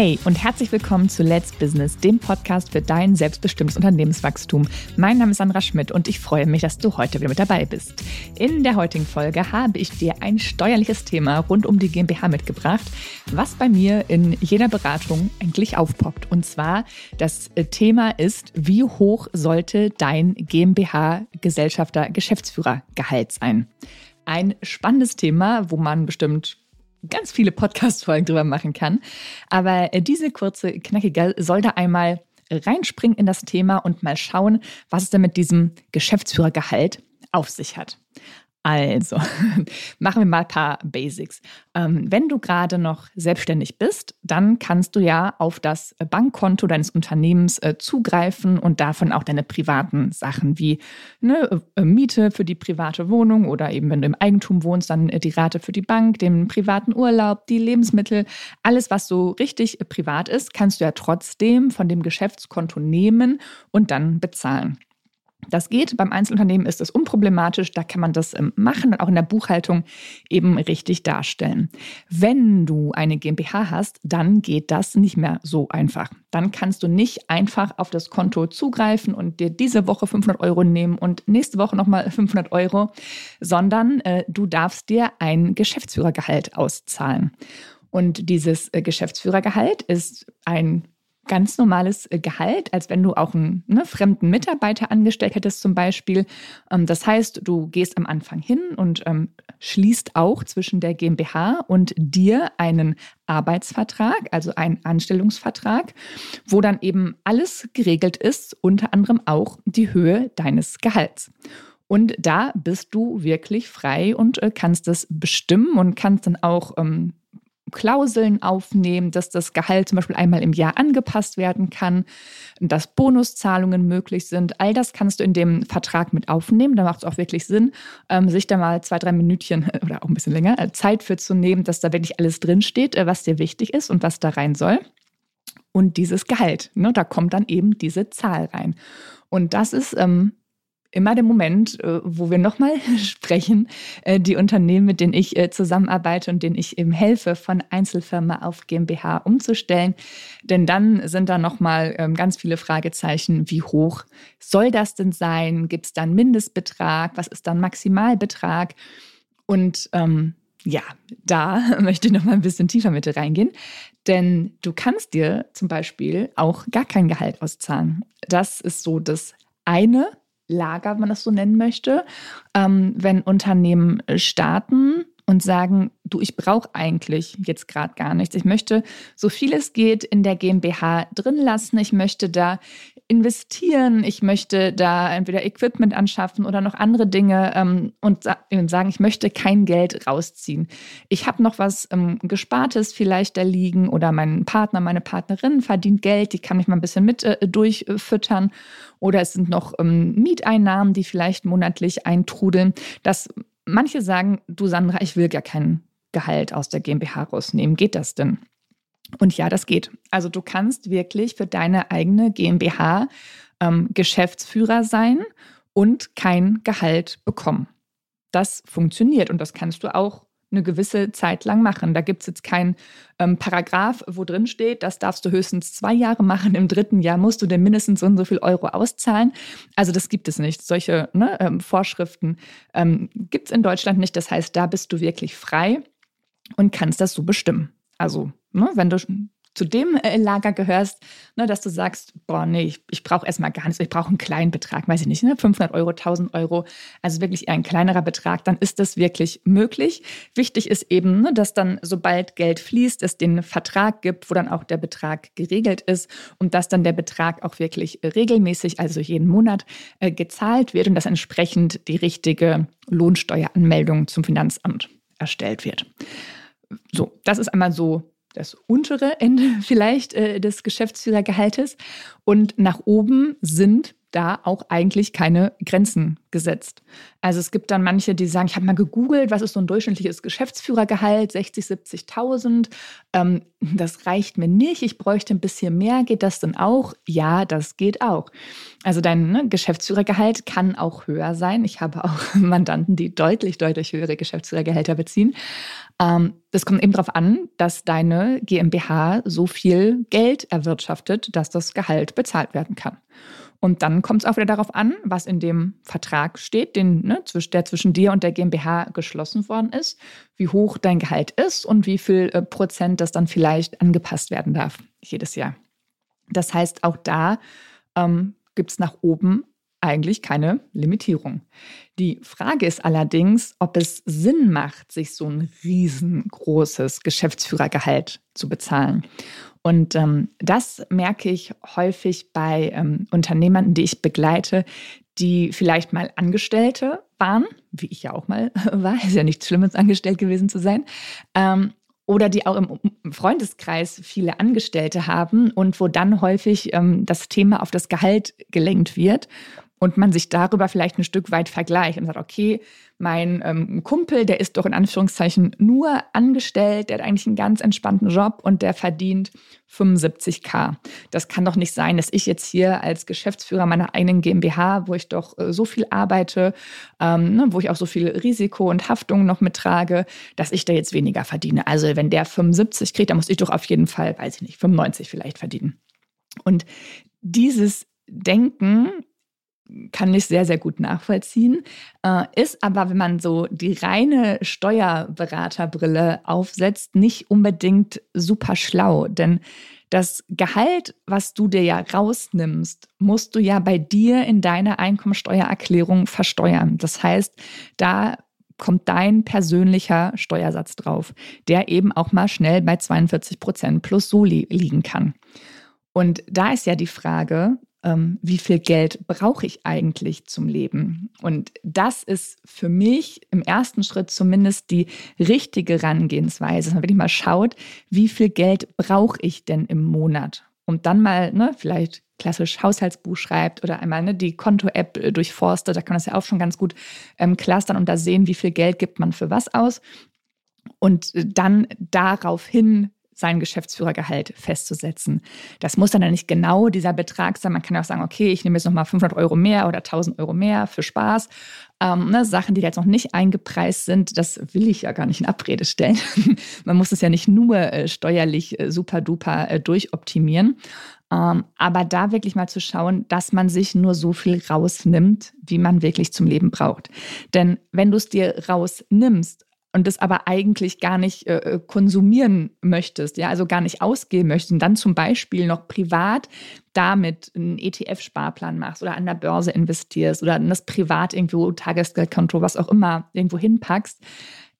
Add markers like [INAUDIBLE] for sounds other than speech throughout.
Hey und herzlich willkommen zu Let's Business, dem Podcast für dein selbstbestimmtes Unternehmenswachstum. Mein Name ist Sandra Schmidt und ich freue mich, dass du heute wieder mit dabei bist. In der heutigen Folge habe ich dir ein steuerliches Thema rund um die GmbH mitgebracht, was bei mir in jeder Beratung eigentlich aufpoppt. Und zwar das Thema ist, wie hoch sollte dein GmbH-Gesellschafter Geschäftsführergehalt sein? Ein spannendes Thema, wo man bestimmt ganz viele Podcast-Folgen drüber machen kann. Aber äh, diese kurze, knackige soll da einmal reinspringen in das Thema und mal schauen, was es denn mit diesem Geschäftsführergehalt auf sich hat. Also, [LAUGHS] machen wir mal ein paar Basics. Ähm, wenn du gerade noch selbstständig bist, dann kannst du ja auf das Bankkonto deines Unternehmens äh, zugreifen und davon auch deine privaten Sachen wie eine äh, Miete für die private Wohnung oder eben, wenn du im Eigentum wohnst, dann äh, die Rate für die Bank, den privaten Urlaub, die Lebensmittel, alles, was so richtig privat ist, kannst du ja trotzdem von dem Geschäftskonto nehmen und dann bezahlen. Das geht. Beim Einzelunternehmen ist es unproblematisch. Da kann man das ähm, machen und auch in der Buchhaltung eben richtig darstellen. Wenn du eine GmbH hast, dann geht das nicht mehr so einfach. Dann kannst du nicht einfach auf das Konto zugreifen und dir diese Woche 500 Euro nehmen und nächste Woche nochmal 500 Euro, sondern äh, du darfst dir ein Geschäftsführergehalt auszahlen. Und dieses äh, Geschäftsführergehalt ist ein ganz normales äh, Gehalt, als wenn du auch einen ne, fremden Mitarbeiter angestellt hättest zum Beispiel. Ähm, das heißt, du gehst am Anfang hin und ähm, schließt auch zwischen der GmbH und dir einen Arbeitsvertrag, also einen Anstellungsvertrag, wo dann eben alles geregelt ist, unter anderem auch die Höhe deines Gehalts. Und da bist du wirklich frei und äh, kannst es bestimmen und kannst dann auch ähm, Klauseln aufnehmen, dass das Gehalt zum Beispiel einmal im Jahr angepasst werden kann, dass Bonuszahlungen möglich sind. All das kannst du in dem Vertrag mit aufnehmen. Da macht es auch wirklich Sinn, ähm, sich da mal zwei, drei Minütchen [LAUGHS] oder auch ein bisschen länger äh, Zeit für zu nehmen, dass da wirklich alles drinsteht, äh, was dir wichtig ist und was da rein soll. Und dieses Gehalt, ne, da kommt dann eben diese Zahl rein. Und das ist ähm, immer der Moment, äh, wo wir nochmal [LAUGHS] sprechen, äh, die Unternehmen, mit denen ich äh, zusammenarbeite und denen ich eben helfe, von Einzelfirma auf GmbH umzustellen. Denn dann sind da nochmal ähm, ganz viele Fragezeichen. Wie hoch soll das denn sein? Gibt es dann Mindestbetrag? Was ist dann Maximalbetrag? Und ähm, ja, da [LAUGHS] möchte ich noch mal ein bisschen tiefer mit reingehen. Denn du kannst dir zum Beispiel auch gar kein Gehalt auszahlen. Das ist so das eine, Lager, wenn man das so nennen möchte, ähm, wenn Unternehmen starten und sagen, du, ich brauche eigentlich jetzt gerade gar nichts. Ich möchte so viel es geht in der GmbH drin lassen. Ich möchte da investieren. Ich möchte da entweder Equipment anschaffen oder noch andere Dinge ähm, und sagen, ich möchte kein Geld rausziehen. Ich habe noch was ähm, Gespartes vielleicht da liegen oder mein Partner, meine Partnerin verdient Geld, die kann mich mal ein bisschen mit äh, durchfüttern. Oder es sind noch ähm, Mieteinnahmen, die vielleicht monatlich eintrudeln. Das Manche sagen, du Sandra, ich will gar kein Gehalt aus der GmbH rausnehmen. Geht das denn? Und ja, das geht. Also du kannst wirklich für deine eigene GmbH ähm, Geschäftsführer sein und kein Gehalt bekommen. Das funktioniert und das kannst du auch eine gewisse Zeit lang machen. Da gibt es jetzt keinen ähm, Paragraph, wo drin steht, das darfst du höchstens zwei Jahre machen, im dritten Jahr musst du dir mindestens so und so viel Euro auszahlen. Also das gibt es nicht. Solche ne, ähm, Vorschriften ähm, gibt es in Deutschland nicht. Das heißt, da bist du wirklich frei und kannst das so bestimmen. Also, ne, wenn du zu dem äh, Lager gehörst, ne, dass du sagst, boah, nee, ich, ich brauche erstmal gar nichts, ich brauche einen kleinen Betrag, weiß ich nicht, ne, 500 Euro, 1000 Euro, also wirklich eher ein kleinerer Betrag, dann ist das wirklich möglich. Wichtig ist eben, ne, dass dann, sobald Geld fließt, es den Vertrag gibt, wo dann auch der Betrag geregelt ist und dass dann der Betrag auch wirklich regelmäßig, also jeden Monat, äh, gezahlt wird und dass entsprechend die richtige Lohnsteueranmeldung zum Finanzamt erstellt wird. So, das ist einmal so das untere Ende [LAUGHS] vielleicht äh, des Geschäftsführergehaltes. Und nach oben sind da auch eigentlich keine Grenzen gesetzt. Also es gibt dann manche, die sagen, ich habe mal gegoogelt, was ist so ein durchschnittliches Geschäftsführergehalt, 60, 70.000. Ähm, das reicht mir nicht, ich bräuchte ein bisschen mehr. Geht das denn auch? Ja, das geht auch. Also dein ne, Geschäftsführergehalt kann auch höher sein. Ich habe auch [LAUGHS] Mandanten, die deutlich, deutlich höhere Geschäftsführergehälter beziehen. Ähm, das kommt eben darauf an, dass deine GmbH so viel Geld erwirtschaftet, dass das Gehalt bezahlt werden kann. Und dann kommt es auch wieder darauf an, was in dem Vertrag steht, den, ne, der zwischen dir und der GmbH geschlossen worden ist, wie hoch dein Gehalt ist und wie viel äh, Prozent das dann vielleicht angepasst werden darf jedes Jahr. Das heißt, auch da ähm, gibt es nach oben eigentlich keine Limitierung. Die Frage ist allerdings, ob es Sinn macht, sich so ein riesengroßes Geschäftsführergehalt zu bezahlen. Und ähm, das merke ich häufig bei ähm, Unternehmern, die ich begleite, die vielleicht mal Angestellte waren, wie ich ja auch mal [LAUGHS] war, ist ja nichts Schlimmes, angestellt gewesen zu sein, ähm, oder die auch im Freundeskreis viele Angestellte haben und wo dann häufig ähm, das Thema auf das Gehalt gelenkt wird und man sich darüber vielleicht ein Stück weit vergleicht und sagt, okay, mein ähm, Kumpel, der ist doch in Anführungszeichen nur angestellt, der hat eigentlich einen ganz entspannten Job und der verdient 75k. Das kann doch nicht sein, dass ich jetzt hier als Geschäftsführer meiner eigenen GmbH, wo ich doch äh, so viel arbeite, ähm, ne, wo ich auch so viel Risiko und Haftung noch mittrage, dass ich da jetzt weniger verdiene. Also wenn der 75 kriegt, dann muss ich doch auf jeden Fall, weiß ich nicht, 95 vielleicht verdienen. Und dieses Denken kann ich sehr, sehr gut nachvollziehen. Äh, ist aber, wenn man so die reine Steuerberaterbrille aufsetzt, nicht unbedingt super schlau. Denn das Gehalt, was du dir ja rausnimmst, musst du ja bei dir in deiner Einkommensteuererklärung versteuern. Das heißt, da kommt dein persönlicher Steuersatz drauf, der eben auch mal schnell bei 42 Prozent plus Soli liegen kann. Und da ist ja die Frage, ähm, wie viel Geld brauche ich eigentlich zum Leben? Und das ist für mich im ersten Schritt zumindest die richtige Herangehensweise, dass man wirklich mal schaut, wie viel Geld brauche ich denn im Monat? Und dann mal ne, vielleicht klassisch Haushaltsbuch schreibt oder einmal ne, die Konto-App äh, durchforstet, da kann man das ja auch schon ganz gut ähm, clustern und da sehen, wie viel Geld gibt man für was aus. Und äh, dann daraufhin sein Geschäftsführergehalt festzusetzen. Das muss dann nicht genau dieser Betrag sein. Man kann auch sagen, okay, ich nehme jetzt nochmal 500 Euro mehr oder 1000 Euro mehr für Spaß. Ähm, ne, Sachen, die jetzt noch nicht eingepreist sind, das will ich ja gar nicht in Abrede stellen. [LAUGHS] Man muss es ja nicht nur äh, steuerlich äh, super duper äh, durchoptimieren. Ähm, aber da wirklich mal zu schauen, dass man sich nur so viel rausnimmt, wie man wirklich zum Leben braucht. Denn wenn du es dir rausnimmst und das aber eigentlich gar nicht äh, äh konsumieren möchtest, ja, also gar nicht ausgeben möchtest und dann zum Beispiel noch privat damit einen ETF-Sparplan machst oder an der Börse investierst oder in das privat irgendwo Tagesgeldkonto, was auch immer, irgendwo hinpackst,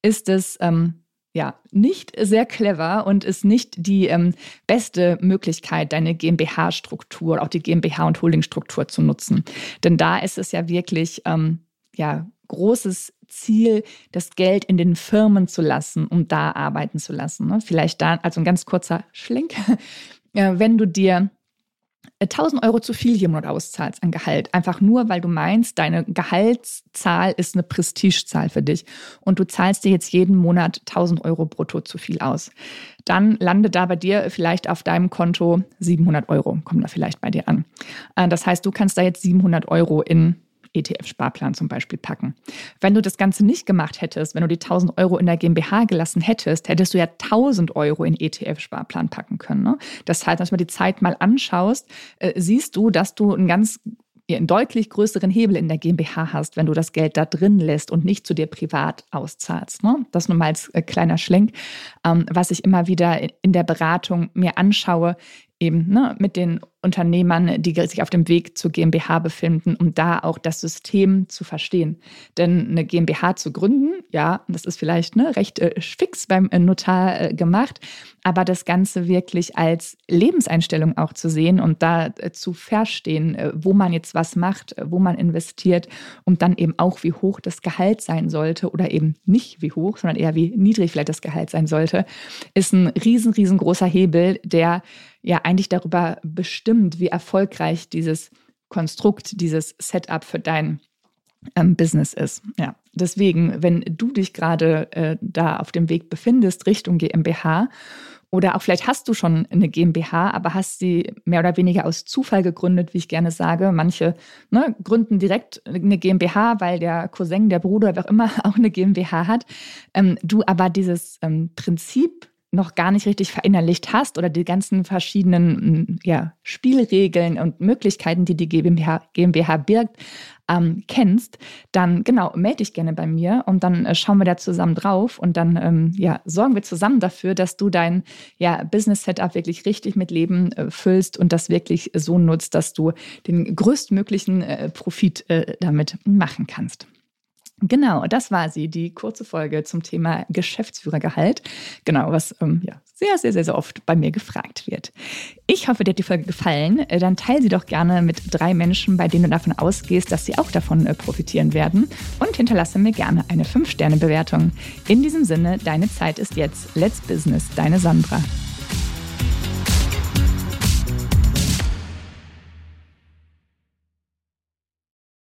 ist es ähm, ja nicht sehr clever und ist nicht die ähm, beste Möglichkeit, deine GmbH-Struktur, auch die GmbH- und Holdingstruktur zu nutzen. Denn da ist es ja wirklich ähm, ja großes Ziel, das Geld in den Firmen zu lassen, um da arbeiten zu lassen. Ne? Vielleicht da, also ein ganz kurzer Schlenk. Wenn du dir 1000 Euro zu viel hier im Monat auszahlst an Gehalt, einfach nur, weil du meinst, deine Gehaltszahl ist eine Prestigezahl für dich und du zahlst dir jetzt jeden Monat 1000 Euro brutto zu viel aus, dann landet da bei dir vielleicht auf deinem Konto 700 Euro, kommen da vielleicht bei dir an. Äh, das heißt, du kannst da jetzt 700 Euro in ETF-Sparplan zum Beispiel packen. Wenn du das Ganze nicht gemacht hättest, wenn du die 1000 Euro in der GmbH gelassen hättest, hättest du ja 1000 Euro in ETF-Sparplan packen können. Ne? Das heißt, wenn du die Zeit mal anschaust, äh, siehst du, dass du einen ganz einen deutlich größeren Hebel in der GmbH hast, wenn du das Geld da drin lässt und nicht zu dir privat auszahlst. Ne? Das nur mal als äh, kleiner Schlenk, ähm, was ich immer wieder in der Beratung mir anschaue, eben ne, mit den Unternehmern, die sich auf dem Weg zur GmbH befinden, um da auch das System zu verstehen. Denn eine GmbH zu gründen, ja, das ist vielleicht ne, recht äh, fix beim äh, Notar äh, gemacht, aber das Ganze wirklich als Lebenseinstellung auch zu sehen und da äh, zu verstehen, äh, wo man jetzt was macht, äh, wo man investiert und dann eben auch, wie hoch das Gehalt sein sollte oder eben nicht wie hoch, sondern eher wie niedrig vielleicht das Gehalt sein sollte, ist ein riesen, riesengroßer Hebel, der ja eigentlich darüber bestimmt, wie erfolgreich dieses Konstrukt, dieses Setup für dein ähm, Business ist. Ja, deswegen, wenn du dich gerade äh, da auf dem Weg befindest Richtung GmbH oder auch vielleicht hast du schon eine GmbH, aber hast sie mehr oder weniger aus Zufall gegründet, wie ich gerne sage. Manche ne, gründen direkt eine GmbH, weil der Cousin, der Bruder, wer auch immer, [LAUGHS] auch eine GmbH hat. Ähm, du aber dieses ähm, Prinzip noch gar nicht richtig verinnerlicht hast oder die ganzen verschiedenen ja, Spielregeln und Möglichkeiten, die die GmbH, GmbH birgt, ähm, kennst, dann genau, melde dich gerne bei mir und dann äh, schauen wir da zusammen drauf und dann ähm, ja, sorgen wir zusammen dafür, dass du dein ja, Business-Setup wirklich richtig mit Leben äh, füllst und das wirklich so nutzt, dass du den größtmöglichen äh, Profit äh, damit machen kannst. Genau, das war sie, die kurze Folge zum Thema Geschäftsführergehalt. Genau, was ähm, ja, sehr, sehr, sehr, sehr oft bei mir gefragt wird. Ich hoffe, dir hat die Folge gefallen. Dann teile sie doch gerne mit drei Menschen, bei denen du davon ausgehst, dass sie auch davon äh, profitieren werden. Und hinterlasse mir gerne eine 5-Sterne-Bewertung. In diesem Sinne, deine Zeit ist jetzt. Let's Business, deine Sandra.